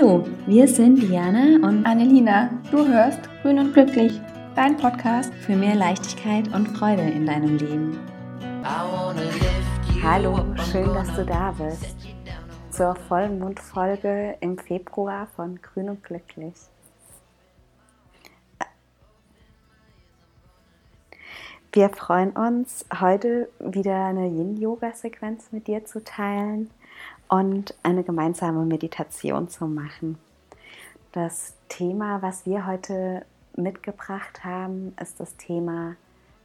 Hallo, wir sind Diana und Annelina. Du hörst Grün und Glücklich, dein Podcast für mehr Leichtigkeit und Freude in deinem Leben. Hallo, schön, dass du da bist. Zur Vollmondfolge im Februar von Grün und Glücklich. Wir freuen uns, heute wieder eine Yin-Yoga-Sequenz mit dir zu teilen und eine gemeinsame Meditation zu machen. Das Thema, was wir heute mitgebracht haben, ist das Thema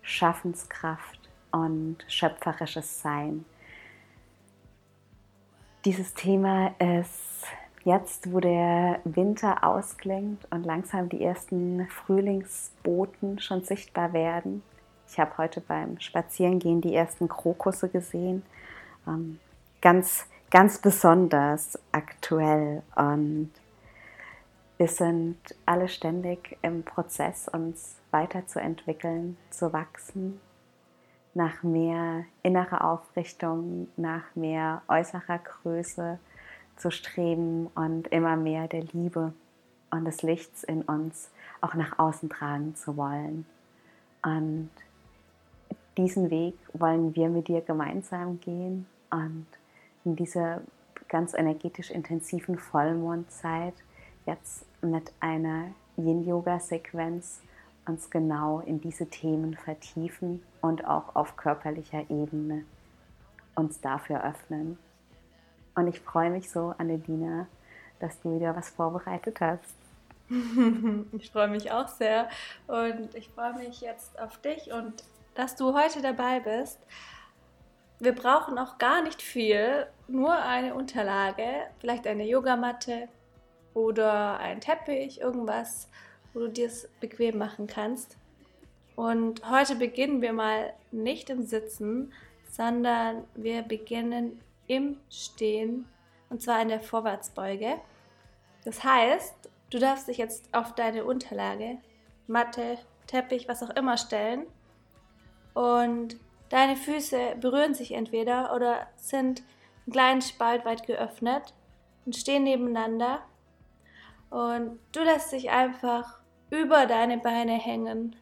Schaffenskraft und schöpferisches Sein. Dieses Thema ist jetzt, wo der Winter ausklingt und langsam die ersten Frühlingsboten schon sichtbar werden. Ich habe heute beim Spazierengehen die ersten Krokusse gesehen. Ähm, ganz ganz besonders aktuell und wir sind alle ständig im Prozess, uns weiterzuentwickeln, zu wachsen, nach mehr innerer Aufrichtung, nach mehr äußerer Größe zu streben und immer mehr der Liebe und des Lichts in uns auch nach außen tragen zu wollen. Und diesen Weg wollen wir mit dir gemeinsam gehen und in dieser ganz energetisch intensiven Vollmondzeit jetzt mit einer Yin-Yoga-Sequenz uns genau in diese Themen vertiefen und auch auf körperlicher Ebene uns dafür öffnen. Und ich freue mich so, Annelina, dass du wieder was vorbereitet hast. Ich freue mich auch sehr und ich freue mich jetzt auf dich und dass du heute dabei bist wir brauchen auch gar nicht viel, nur eine Unterlage, vielleicht eine Yogamatte oder ein Teppich, irgendwas, wo du dir es bequem machen kannst. Und heute beginnen wir mal nicht im Sitzen, sondern wir beginnen im Stehen und zwar in der Vorwärtsbeuge. Das heißt, du darfst dich jetzt auf deine Unterlage, Matte, Teppich, was auch immer stellen und Deine Füße berühren sich entweder oder sind einen kleinen Spalt weit geöffnet und stehen nebeneinander. Und du lässt dich einfach über deine Beine hängen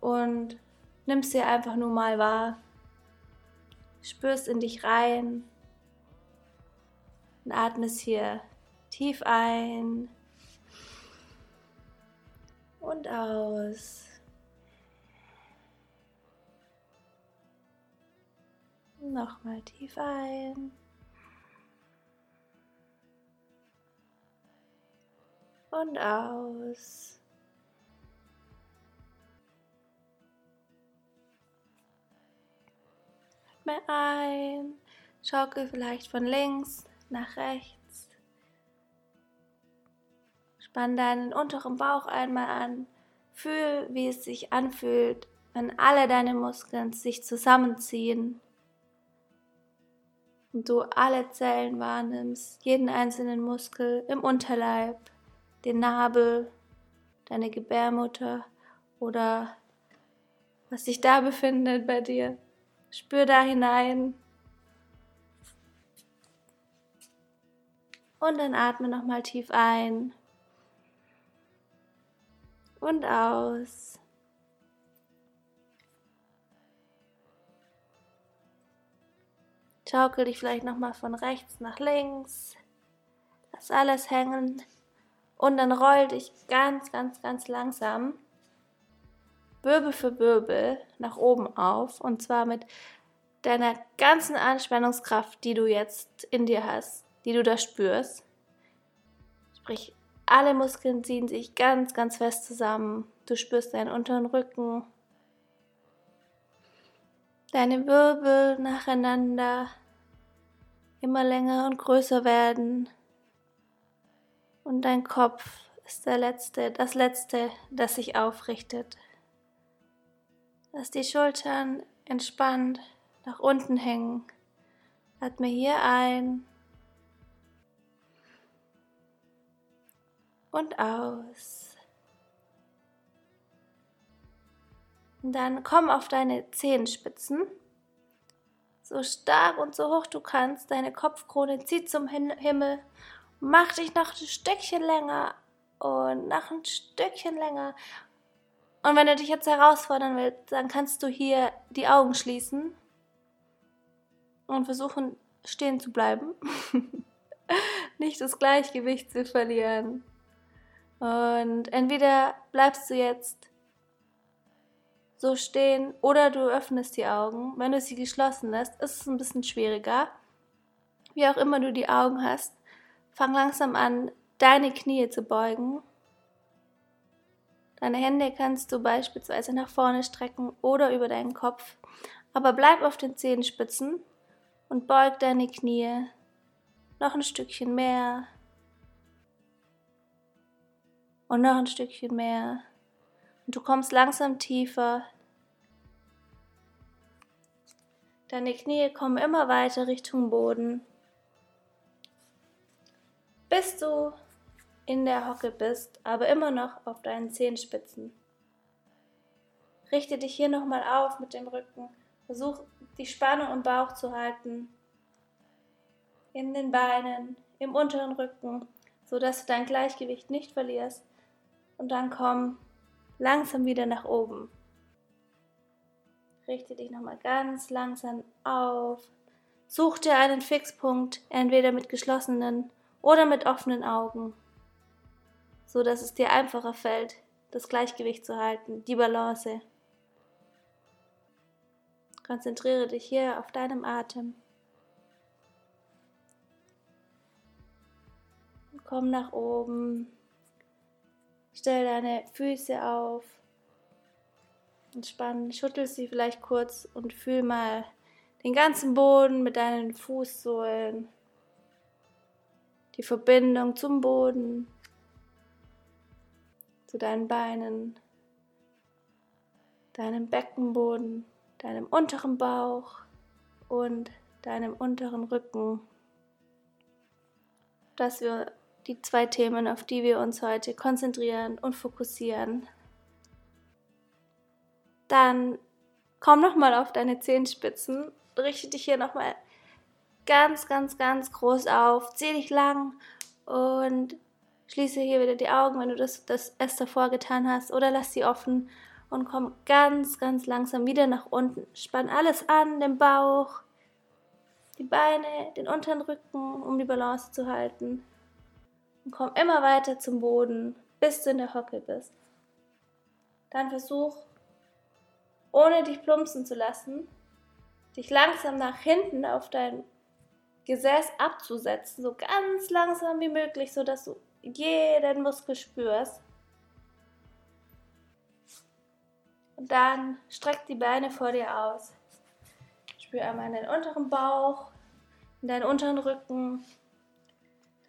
und nimmst sie einfach nur mal wahr. Spürst in dich rein und atmest hier tief ein und aus. Nochmal tief ein. Und aus. Atme ein. Schaukel vielleicht von links nach rechts. Spann deinen unteren Bauch einmal an. Fühl, wie es sich anfühlt, wenn alle deine Muskeln sich zusammenziehen und du alle Zellen wahrnimmst, jeden einzelnen Muskel im Unterleib, den Nabel, deine Gebärmutter oder was sich da befindet bei dir. Spür da hinein. Und dann atme nochmal tief ein und aus. Schaukel dich vielleicht nochmal von rechts nach links. Lass alles hängen. Und dann roll dich ganz, ganz, ganz langsam Wirbel für Wirbel nach oben auf. Und zwar mit deiner ganzen Anspannungskraft, die du jetzt in dir hast, die du da spürst. Sprich, alle Muskeln ziehen sich ganz, ganz fest zusammen. Du spürst deinen unteren Rücken, deine Wirbel nacheinander immer länger und größer werden. Und dein Kopf ist der letzte, das letzte, das sich aufrichtet. Lass die Schultern entspannt nach unten hängen. Atme hier ein und aus. Dann komm auf deine Zehenspitzen so stark und so hoch du kannst. Deine Kopfkrone zieht zum Himmel Mach dich noch ein Stückchen länger und noch ein Stückchen länger. Und wenn du dich jetzt herausfordern willst, dann kannst du hier die Augen schließen und versuchen, stehen zu bleiben. Nicht das Gleichgewicht zu verlieren. Und entweder bleibst du jetzt so stehen oder du öffnest die Augen. Wenn du sie geschlossen lässt, ist es ein bisschen schwieriger. Wie auch immer du die Augen hast, fang langsam an, deine Knie zu beugen. Deine Hände kannst du beispielsweise nach vorne strecken oder über deinen Kopf. Aber bleib auf den Zehenspitzen und beug deine Knie noch ein Stückchen mehr und noch ein Stückchen mehr. Und du kommst langsam tiefer. Deine Knie kommen immer weiter Richtung Boden, bis du in der Hocke bist, aber immer noch auf deinen Zehenspitzen. Richte dich hier nochmal auf mit dem Rücken. Versuch die Spannung im Bauch zu halten, in den Beinen, im unteren Rücken, so dass du dein Gleichgewicht nicht verlierst. Und dann komm langsam wieder nach oben. Richte dich nochmal ganz langsam auf. Such dir einen Fixpunkt, entweder mit geschlossenen oder mit offenen Augen, so dass es dir einfacher fällt, das Gleichgewicht zu halten, die Balance. Konzentriere dich hier auf deinem Atem. Komm nach oben. Stell deine Füße auf. Entspann, schüttel sie vielleicht kurz und fühl mal den ganzen Boden mit deinen Fußsohlen. Die Verbindung zum Boden, zu deinen Beinen, deinem Beckenboden deinem unteren Bauch und deinem unteren Rücken. Das wir die zwei Themen, auf die wir uns heute konzentrieren und fokussieren. Dann komm nochmal auf deine Zehenspitzen, richte dich hier nochmal ganz, ganz, ganz groß auf, zieh dich lang und schließe hier wieder die Augen, wenn du das, das erst davor getan hast, oder lass sie offen und komm ganz, ganz langsam wieder nach unten. Spann alles an, den Bauch, die Beine, den unteren Rücken, um die Balance zu halten. Und komm immer weiter zum Boden, bis du in der Hocke bist. Dann versuch, ohne dich plumpsen zu lassen, dich langsam nach hinten auf dein Gesäß abzusetzen, so ganz langsam wie möglich, sodass du jeden Muskel spürst. Und dann streck die Beine vor dir aus. Spür einmal in deinen unteren Bauch, in deinen unteren Rücken,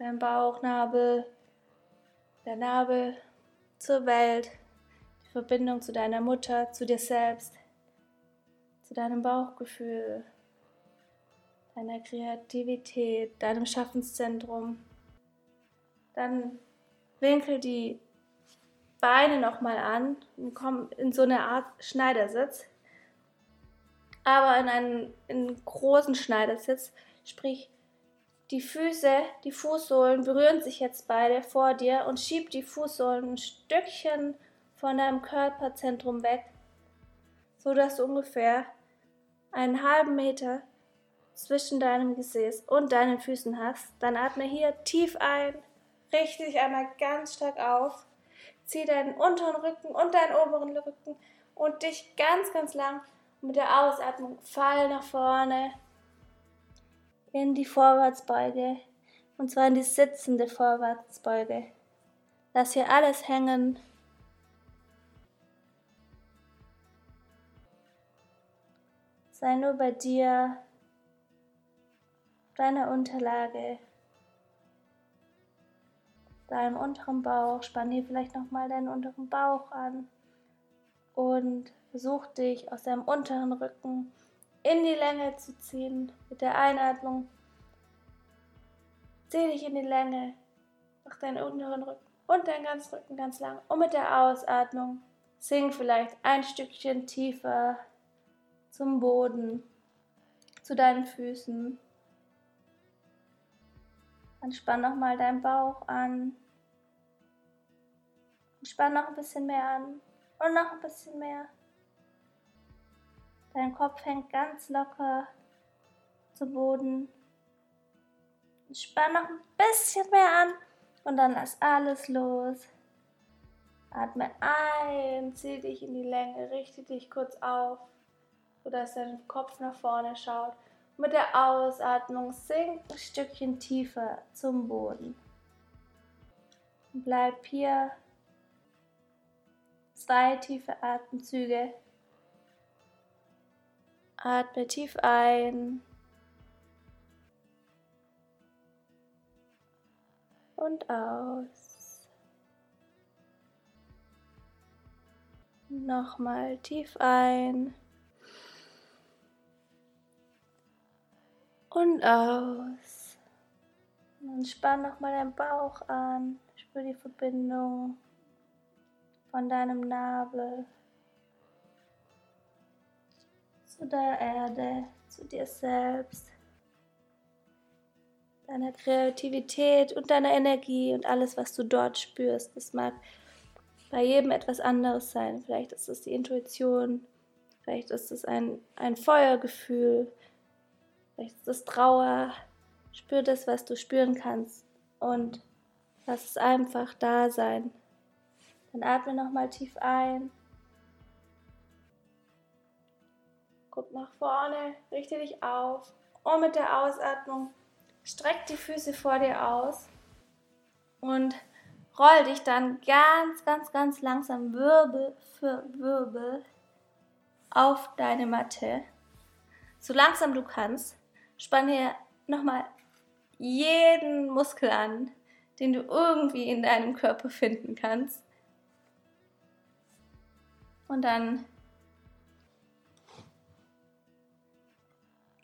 deinen Bauchnabel, der Nabel zur Welt, die Verbindung zu deiner Mutter, zu dir selbst, zu deinem Bauchgefühl, deiner Kreativität, deinem Schaffenszentrum. Dann winkel die Beine nochmal an und komm in so eine Art Schneidersitz. Aber in einen, in einen großen Schneidersitz, sprich die Füße, die Fußsohlen berühren sich jetzt beide vor dir und schieb die Fußsohlen ein Stückchen von deinem Körperzentrum weg, so dass du ungefähr einen halben Meter zwischen deinem Gesäß und deinen Füßen hast. Dann atme hier tief ein, richte dich einmal ganz stark auf Zieh deinen unteren Rücken und deinen oberen Rücken und dich ganz, ganz lang mit der Ausatmung fall nach vorne in die Vorwärtsbeuge und zwar in die sitzende Vorwärtsbeuge. Lass hier alles hängen. Sei nur bei dir, deiner Unterlage deinem unteren Bauch. Spann hier vielleicht nochmal deinen unteren Bauch an und versuch dich aus deinem unteren Rücken in die Länge zu ziehen mit der Einatmung. Zieh dich in die Länge, mach deinen unteren Rücken und deinen ganzen Rücken ganz lang. Und mit der Ausatmung sink vielleicht ein Stückchen tiefer zum Boden, zu deinen Füßen. Dann spann nochmal deinen Bauch an. Und spann noch ein bisschen mehr an. Und noch ein bisschen mehr. Dein Kopf hängt ganz locker zu Boden. Spann noch ein bisschen mehr an und dann lass alles los. Atme ein, zieh dich in die Länge, richte dich kurz auf, sodass dein Kopf nach vorne schaut. Mit der Ausatmung sink ein Stückchen tiefer zum Boden. Bleib hier. Zwei tiefe Atemzüge. Atme tief ein. Und aus. Nochmal tief ein. Und aus. Und spann nochmal deinen Bauch an. Spür die Verbindung von deinem Nabel zu der Erde, zu dir selbst, deiner Kreativität und deiner Energie und alles, was du dort spürst. Das mag bei jedem etwas anderes sein. Vielleicht ist es die Intuition, vielleicht ist es ein, ein Feuergefühl, vielleicht ist es Trauer. Spür das, was du spüren kannst und lass es einfach da sein. Dann atme nochmal tief ein Guck nach vorne, richte dich auf und mit der Ausatmung streck die Füße vor dir aus und roll dich dann ganz, ganz, ganz langsam Wirbel für Wirbel auf deine Matte. So langsam du kannst. Spann hier nochmal jeden Muskel an, den du irgendwie in deinem Körper finden kannst. Und dann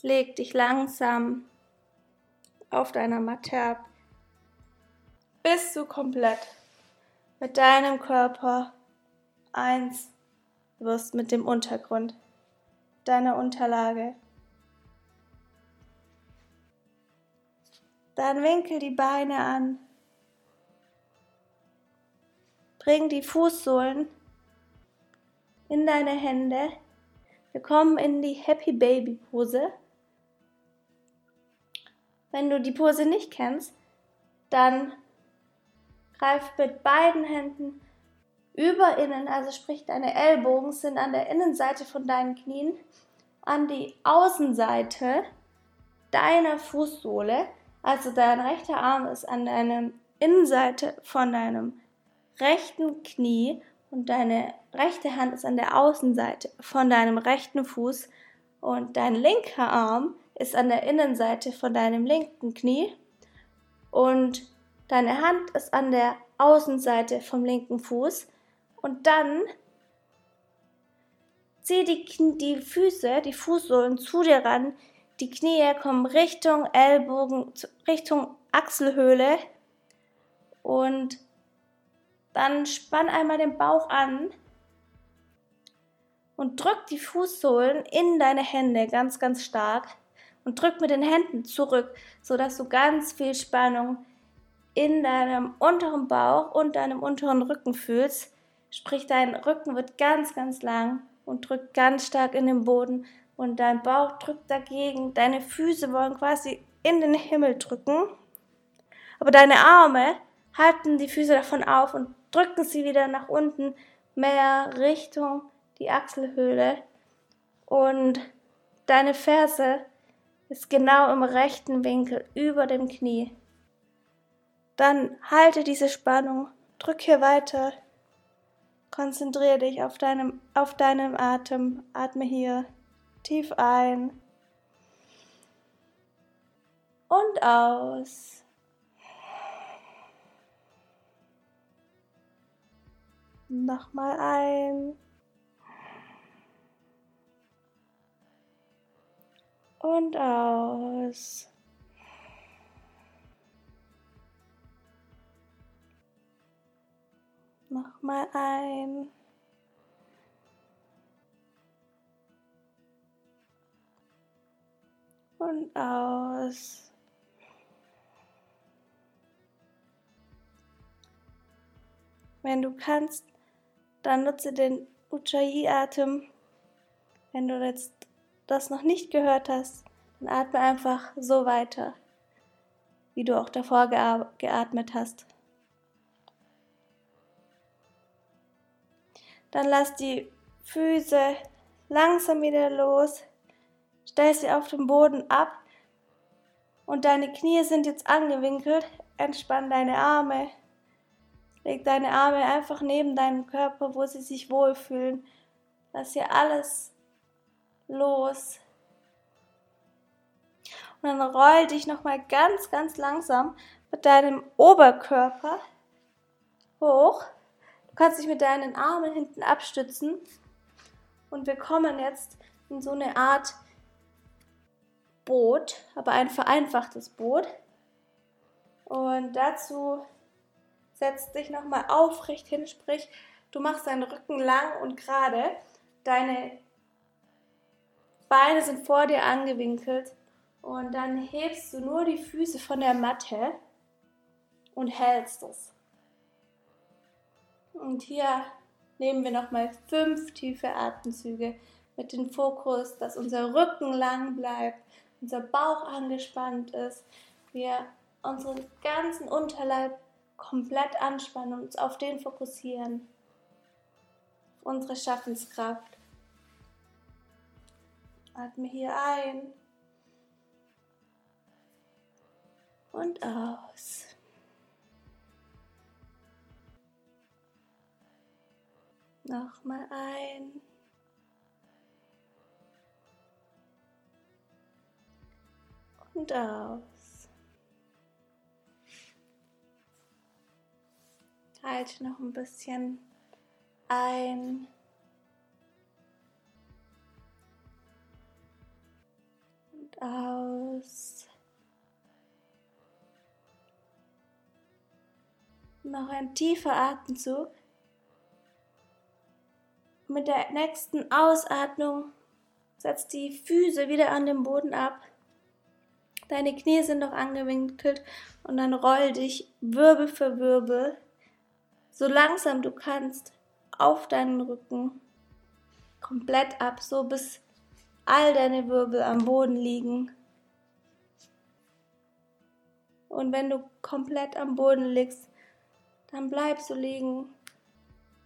leg dich langsam auf deiner Matte ab, bis du komplett mit deinem Körper eins wirst mit dem Untergrund deiner Unterlage. Dann winkel die Beine an. Bring die Fußsohlen in deine Hände. Wir kommen in die Happy Baby Pose. Wenn du die Pose nicht kennst, dann greif mit beiden Händen über innen, also sprich deine Ellbogen sind an der Innenseite von deinen Knien, an die Außenseite deiner Fußsohle, also dein rechter Arm ist an der Innenseite von deinem rechten Knie und deine rechte Hand ist an der Außenseite von deinem rechten Fuß und dein linker Arm ist an der Innenseite von deinem linken Knie und deine Hand ist an der Außenseite vom linken Fuß und dann zieh die, die Füße, die Fußsohlen zu dir ran, die Knie kommen Richtung Ellbogen, Richtung Achselhöhle und dann spann einmal den Bauch an und drück die Fußsohlen in deine Hände ganz, ganz stark und drück mit den Händen zurück, sodass du ganz viel Spannung in deinem unteren Bauch und deinem unteren Rücken fühlst. Sprich, dein Rücken wird ganz, ganz lang und drückt ganz stark in den Boden und dein Bauch drückt dagegen. Deine Füße wollen quasi in den Himmel drücken, aber deine Arme halten die Füße davon auf und drücken sie wieder nach unten, mehr Richtung die Achselhöhle und deine Ferse ist genau im rechten Winkel über dem Knie. Dann halte diese Spannung, drück hier weiter, konzentriere dich auf deinem, auf deinem Atem, atme hier tief ein und aus. Nochmal ein. und aus. Nochmal ein. Und aus. Wenn du kannst, dann nutze den Ujjayi-Atem. Wenn du jetzt das noch nicht gehört hast, dann atme einfach so weiter, wie du auch davor geatmet hast. Dann lass die Füße langsam wieder los. Stell sie auf den Boden ab. Und deine Knie sind jetzt angewinkelt. Entspann deine Arme. Leg deine Arme einfach neben deinem Körper, wo sie sich wohlfühlen. Lass hier alles los. Und dann roll dich nochmal ganz, ganz langsam mit deinem Oberkörper hoch. Du kannst dich mit deinen Armen hinten abstützen. Und wir kommen jetzt in so eine Art Boot, aber ein vereinfachtes Boot. Und dazu setz dich nochmal aufrecht hin, sprich, du machst deinen Rücken lang und gerade. Deine Beine sind vor dir angewinkelt und dann hebst du nur die Füße von der Matte und hältst es. Und hier nehmen wir nochmal fünf tiefe Atemzüge mit dem Fokus, dass unser Rücken lang bleibt, unser Bauch angespannt ist, wir unseren ganzen Unterleib komplett anspannen und uns auf den fokussieren, unsere Schaffenskraft. Atme hier ein und aus. Nochmal ein. Und aus. Halte noch ein bisschen ein. Und aus. Noch ein tiefer Atemzug. Mit der nächsten Ausatmung setzt die Füße wieder an den Boden ab. Deine Knie sind noch angewinkelt und dann roll dich Wirbel für Wirbel so langsam du kannst auf deinen Rücken komplett ab, so bis all deine Wirbel am Boden liegen. Und wenn du komplett am Boden liegst, dann bleib so liegen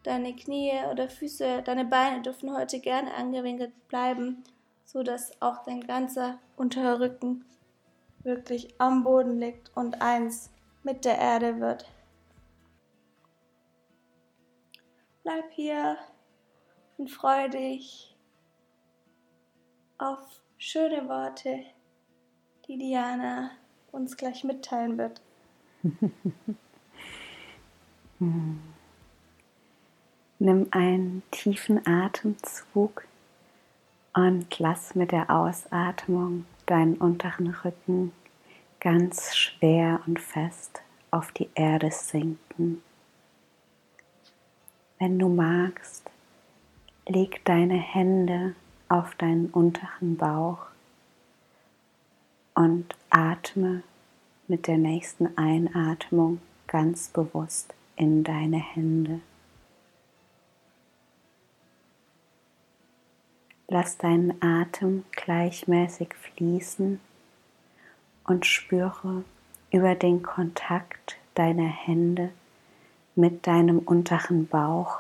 Deine Knie oder Füße, deine Beine dürfen heute gerne angewinkelt bleiben, so dass auch dein ganzer Unterrücken wirklich am Boden liegt und eins mit der Erde wird. Bleib hier und freue dich auf schöne Worte, die Diana uns gleich mitteilen wird. Nimm einen tiefen Atemzug und lass mit der Ausatmung deinen unteren Rücken ganz schwer und fest auf die Erde sinken. Wenn du magst, leg deine Hände auf deinen unteren Bauch und atme mit der nächsten Einatmung ganz bewusst in deine Hände. Lass deinen Atem gleichmäßig fließen und spüre über den Kontakt deiner Hände mit deinem unteren Bauch,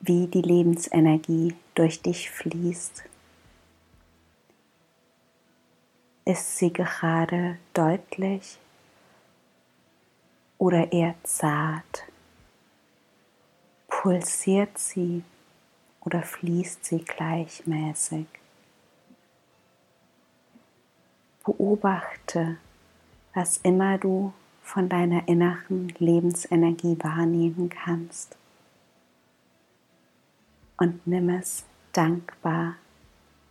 wie die Lebensenergie durch dich fließt. Ist sie gerade deutlich oder eher zart? Pulsiert sie oder fließt sie gleichmäßig. Beobachte, was immer du von deiner inneren Lebensenergie wahrnehmen kannst. Und nimm es dankbar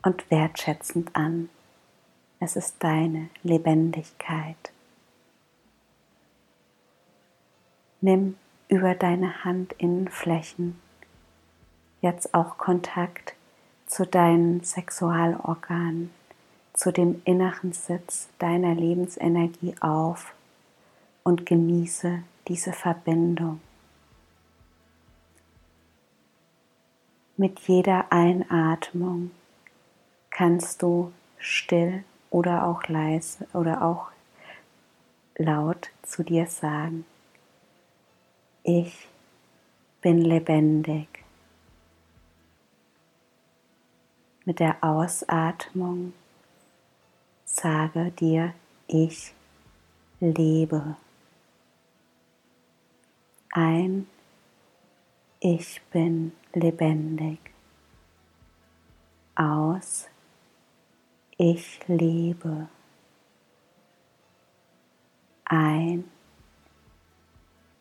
und wertschätzend an. Es ist deine Lebendigkeit. Nimm über deine Handinnenflächen jetzt auch Kontakt zu deinen Sexualorganen, zu dem inneren Sitz deiner Lebensenergie auf und genieße diese Verbindung. Mit jeder Einatmung kannst du still oder auch leise oder auch laut zu dir sagen, ich bin lebendig. Mit der Ausatmung sage dir, ich lebe. Ein, ich bin lebendig. Aus, ich lebe. Ein,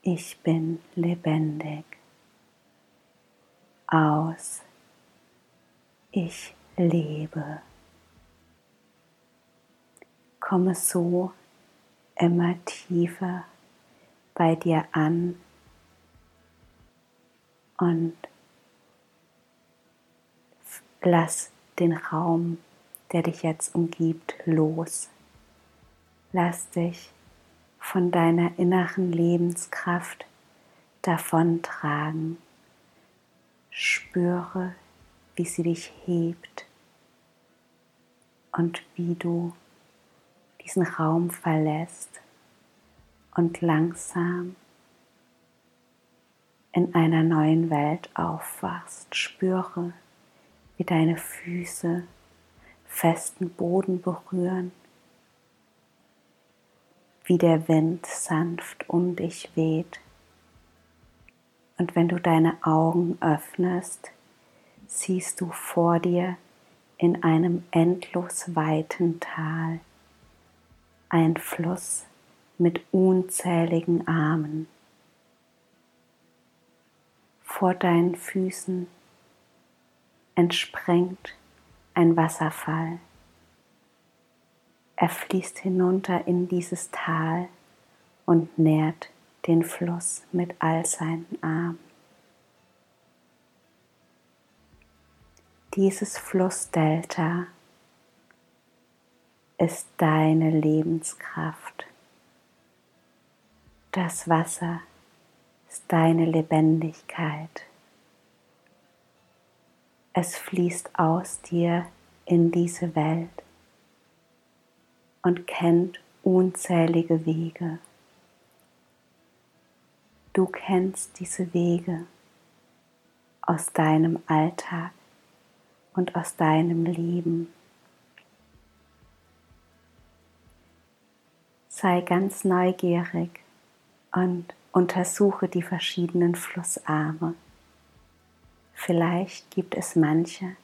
ich bin lebendig. Aus, ich lebe. Komme so immer tiefer bei dir an und lass den Raum, der dich jetzt umgibt, los. Lass dich von deiner inneren Lebenskraft davontragen. Spüre, wie sie dich hebt und wie du diesen Raum verlässt und langsam in einer neuen Welt aufwachst. Spüre, wie deine Füße festen Boden berühren, wie der Wind sanft um dich weht. Und wenn du deine Augen öffnest, siehst du vor dir in einem endlos weiten Tal ein Fluss mit unzähligen Armen. Vor deinen Füßen entspringt ein Wasserfall. Er fließt hinunter in dieses Tal und nährt den Fluss mit all seinen Armen. Dieses Flussdelta ist deine Lebenskraft. Das Wasser ist deine Lebendigkeit. Es fließt aus dir in diese Welt und kennt unzählige Wege. Du kennst diese Wege aus deinem Alltag und aus deinem Leben. Sei ganz neugierig und untersuche die verschiedenen Flussarme. Vielleicht gibt es manche,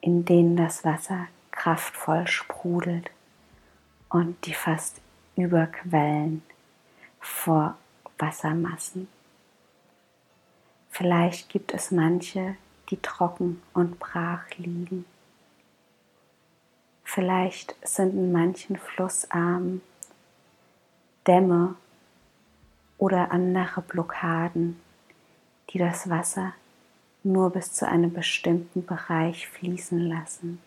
in denen das Wasser kraftvoll sprudelt und die fast überquellen vor Wassermassen. Vielleicht gibt es manche, die trocken und brach liegen. Vielleicht sind in manchen Flussarmen Dämme oder andere Blockaden, die das Wasser nur bis zu einem bestimmten Bereich fließen lassen.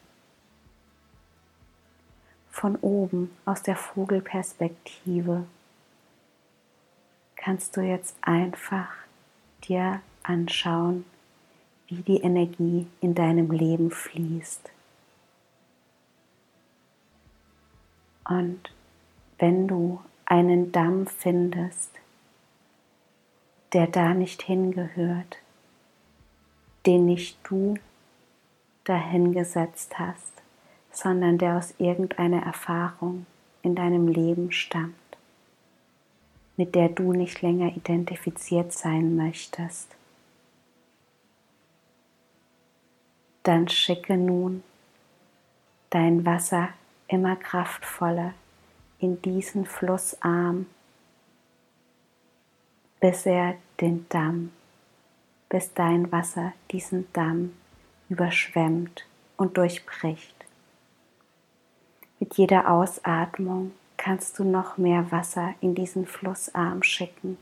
Von oben aus der Vogelperspektive kannst du jetzt einfach dir anschauen, wie die Energie in deinem Leben fließt. Und wenn du einen Damm findest, der da nicht hingehört, den nicht du dahingesetzt hast, sondern der aus irgendeiner Erfahrung in deinem Leben stammt, mit der du nicht länger identifiziert sein möchtest. Dann schicke nun dein Wasser immer kraftvoller in diesen Flussarm, bis er den Damm, bis dein Wasser diesen Damm überschwemmt und durchbricht. Mit jeder Ausatmung kannst du noch mehr Wasser in diesen Flussarm schicken.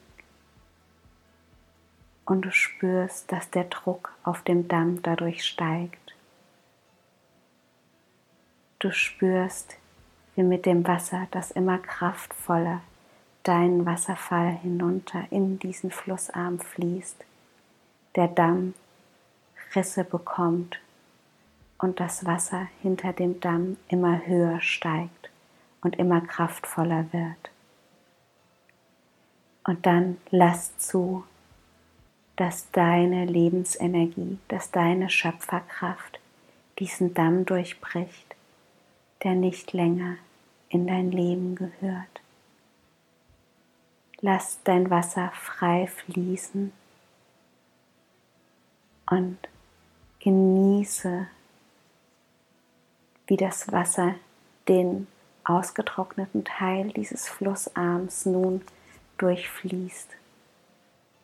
Und du spürst, dass der Druck auf dem Damm dadurch steigt. Du spürst, wie mit dem Wasser, das immer kraftvoller deinen Wasserfall hinunter in diesen Flussarm fließt, der Damm Risse bekommt und das Wasser hinter dem Damm immer höher steigt und immer kraftvoller wird. Und dann lass zu, dass deine Lebensenergie, dass deine Schöpferkraft diesen Damm durchbricht, der nicht länger in dein Leben gehört. Lass dein Wasser frei fließen und genieße, wie das Wasser den ausgetrockneten Teil dieses Flussarms nun durchfließt,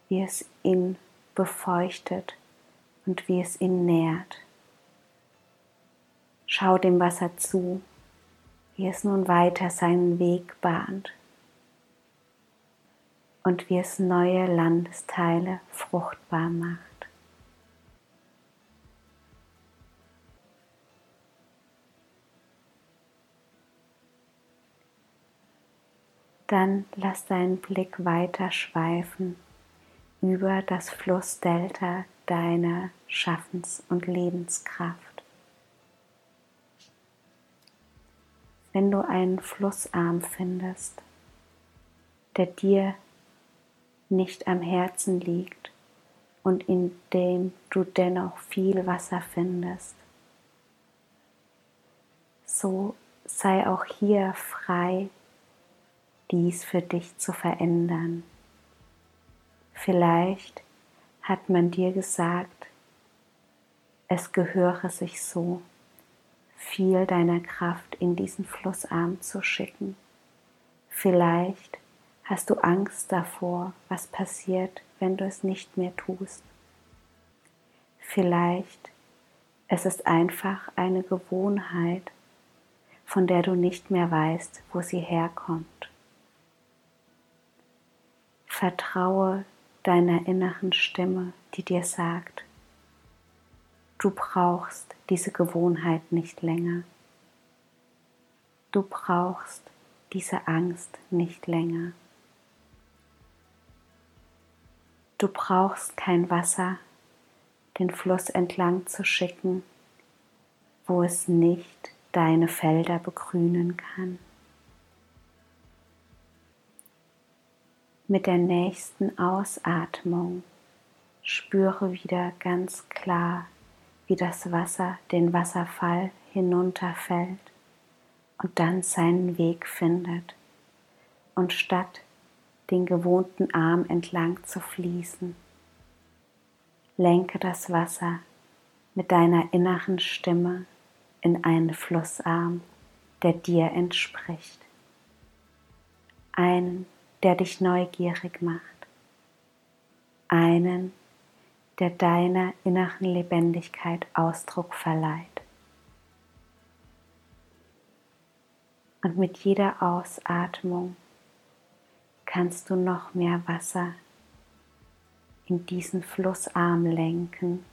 wie es ihn befeuchtet und wie es ihn nährt. Schau dem Wasser zu, wie es nun weiter seinen Weg bahnt und wie es neue Landesteile fruchtbar macht. Dann lass deinen Blick weiter schweifen über das Flussdelta deiner Schaffens- und Lebenskraft. Wenn du einen Flussarm findest, der dir nicht am Herzen liegt und in dem du dennoch viel Wasser findest, so sei auch hier frei dies für dich zu verändern. Vielleicht hat man dir gesagt, es gehöre sich so, viel deiner Kraft in diesen Flussarm zu schicken. Vielleicht hast du Angst davor, was passiert, wenn du es nicht mehr tust. Vielleicht es ist einfach eine Gewohnheit, von der du nicht mehr weißt, wo sie herkommt. Vertraue deiner inneren Stimme, die dir sagt, du brauchst diese Gewohnheit nicht länger. Du brauchst diese Angst nicht länger. Du brauchst kein Wasser den Fluss entlang zu schicken, wo es nicht deine Felder begrünen kann. Mit der nächsten Ausatmung spüre wieder ganz klar, wie das Wasser den Wasserfall hinunterfällt und dann seinen Weg findet. Und statt den gewohnten Arm entlang zu fließen, lenke das Wasser mit deiner inneren Stimme in einen Flussarm, der dir entspricht. Einen der dich neugierig macht. Einen, der deiner inneren Lebendigkeit Ausdruck verleiht. Und mit jeder Ausatmung kannst du noch mehr Wasser in diesen Flussarm lenken.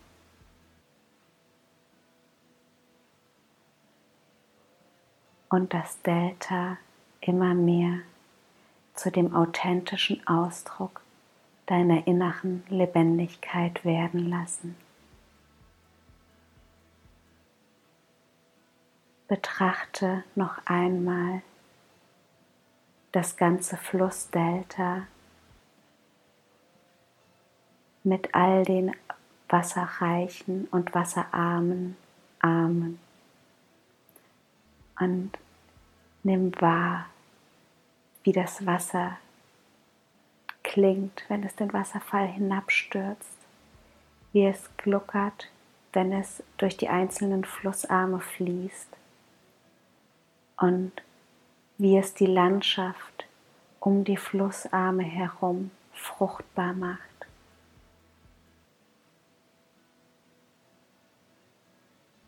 Und das Delta immer mehr zu dem authentischen Ausdruck deiner inneren Lebendigkeit werden lassen. Betrachte noch einmal das ganze Flussdelta mit all den wasserreichen und wasserarmen Armen. Und nimm wahr, wie das Wasser klingt, wenn es den Wasserfall hinabstürzt, wie es gluckert, wenn es durch die einzelnen Flussarme fließt. Und wie es die Landschaft um die Flussarme herum fruchtbar macht.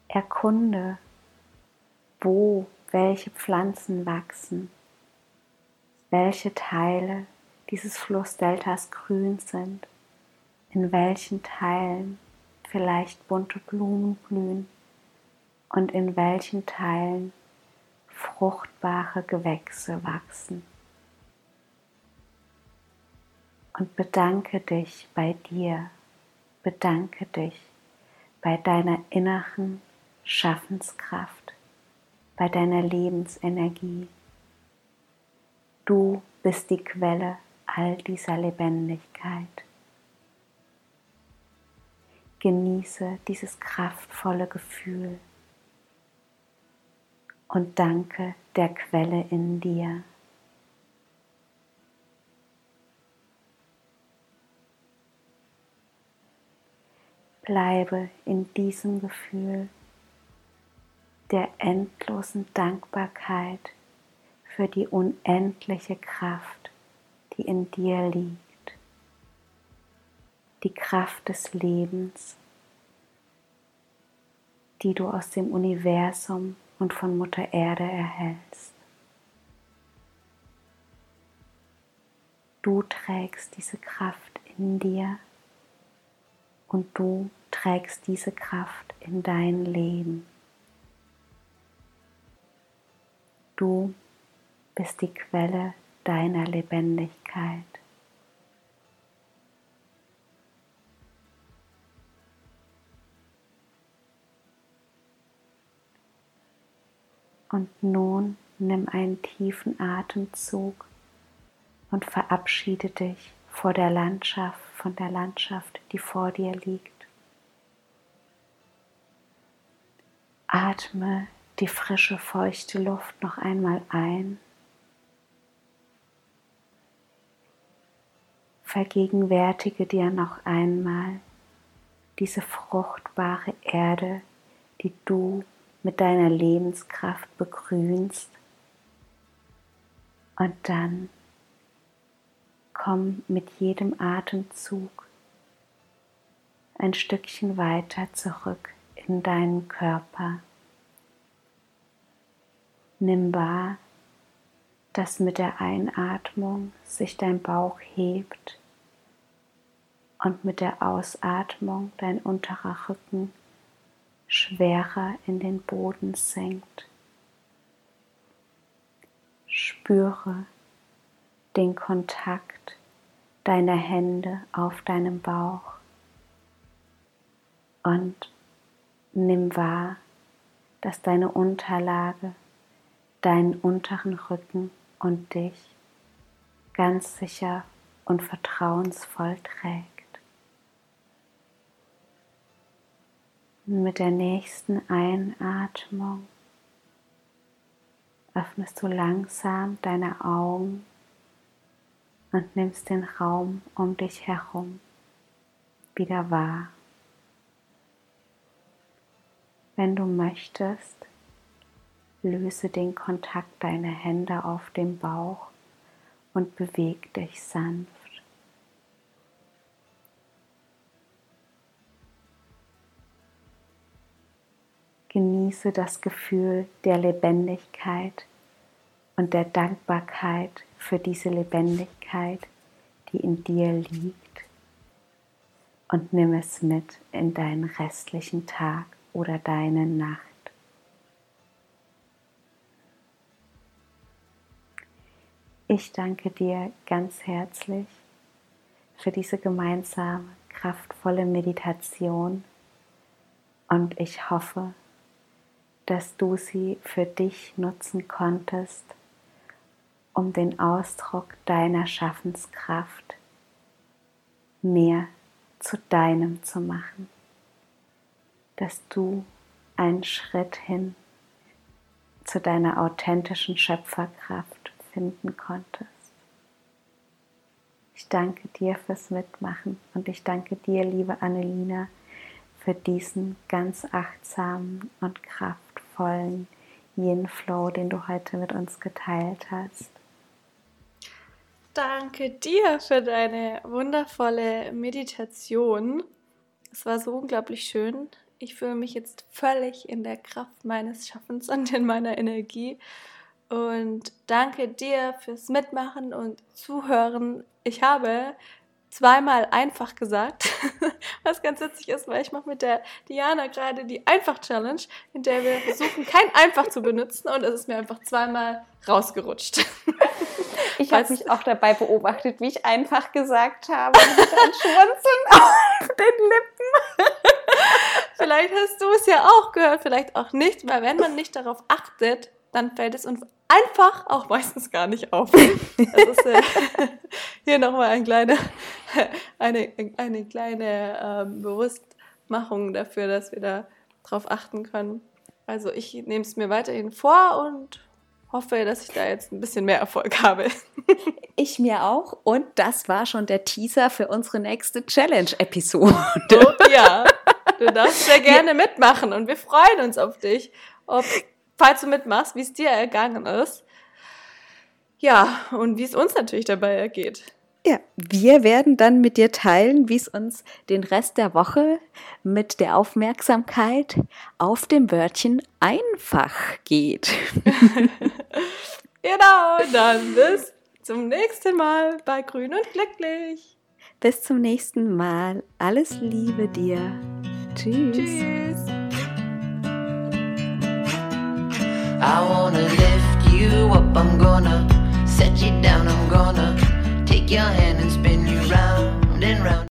Erkunde, wo welche Pflanzen wachsen welche Teile dieses Flussdeltas grün sind, in welchen Teilen vielleicht bunte Blumen blühen und in welchen Teilen fruchtbare Gewächse wachsen. und bedanke dich bei dir, bedanke dich bei deiner inneren Schaffenskraft, bei deiner Lebensenergie. Du bist die Quelle all dieser Lebendigkeit. Genieße dieses kraftvolle Gefühl und danke der Quelle in dir. Bleibe in diesem Gefühl der endlosen Dankbarkeit für die unendliche Kraft, die in dir liegt, die Kraft des Lebens, die du aus dem Universum und von Mutter Erde erhältst. Du trägst diese Kraft in dir und du trägst diese Kraft in dein Leben. Du bist die Quelle deiner Lebendigkeit. Und nun nimm einen tiefen Atemzug und verabschiede dich vor der Landschaft, von der Landschaft, die vor dir liegt. Atme die frische, feuchte Luft noch einmal ein. Vergegenwärtige dir noch einmal diese fruchtbare Erde, die du mit deiner Lebenskraft begrünst. Und dann komm mit jedem Atemzug ein Stückchen weiter zurück in deinen Körper. Nimm wahr, dass mit der Einatmung sich dein Bauch hebt und mit der Ausatmung dein unterer Rücken schwerer in den Boden senkt. Spüre den Kontakt deiner Hände auf deinem Bauch und nimm wahr, dass deine Unterlage deinen unteren Rücken und dich ganz sicher und vertrauensvoll trägt. Mit der nächsten Einatmung öffnest du langsam deine Augen und nimmst den Raum um dich herum wieder wahr. Wenn du möchtest, löse den Kontakt deiner Hände auf dem Bauch und beweg dich sanft. Genieße das Gefühl der Lebendigkeit und der Dankbarkeit für diese Lebendigkeit, die in dir liegt und nimm es mit in deinen restlichen Tag oder deine Nacht. Ich danke dir ganz herzlich für diese gemeinsame, kraftvolle Meditation und ich hoffe, dass du sie für dich nutzen konntest, um den Ausdruck deiner Schaffenskraft mehr zu deinem zu machen, dass du einen Schritt hin zu deiner authentischen Schöpferkraft finden konntest. Ich danke dir fürs Mitmachen und ich danke dir, liebe Annelina, für diesen ganz achtsamen und kraftvollen Yin Flow, den du heute mit uns geteilt hast. Danke dir für deine wundervolle Meditation. Es war so unglaublich schön. Ich fühle mich jetzt völlig in der Kraft meines Schaffens und in meiner Energie. Und danke dir fürs Mitmachen und Zuhören. Ich habe zweimal einfach gesagt, was ganz witzig ist, weil ich mache mit der Diana gerade die Einfach-Challenge, in der wir versuchen, kein Einfach zu benutzen und es ist mir einfach zweimal rausgerutscht. Ich habe mich auch dabei beobachtet, wie ich einfach gesagt habe, mit ein Schmunzeln auf den Lippen. vielleicht hast du es ja auch gehört, vielleicht auch nicht, weil wenn man nicht darauf achtet, dann fällt es uns einfach auch meistens gar nicht auf. Das ist äh, hier nochmal ein kleine, eine, eine kleine ähm, Bewusstmachung dafür, dass wir da drauf achten können. Also ich nehme es mir weiterhin vor und hoffe, dass ich da jetzt ein bisschen mehr Erfolg habe. Ich mir auch. Und das war schon der Teaser für unsere nächste Challenge-Episode. Oh, ja, du darfst sehr gerne mitmachen und wir freuen uns auf dich. Ob, falls du mitmachst, wie es dir ergangen ist. Ja, und wie es uns natürlich dabei ergeht. Ja, wir werden dann mit dir teilen, wie es uns den Rest der Woche mit der Aufmerksamkeit auf dem Wörtchen einfach geht. genau, dann bis zum nächsten Mal bei Grün und Glücklich. Bis zum nächsten Mal. Alles Liebe dir. Tschüss. Tschüss. I wanna lift you up, I'm gonna set you down, I'm gonna take your hand and spin you round and round.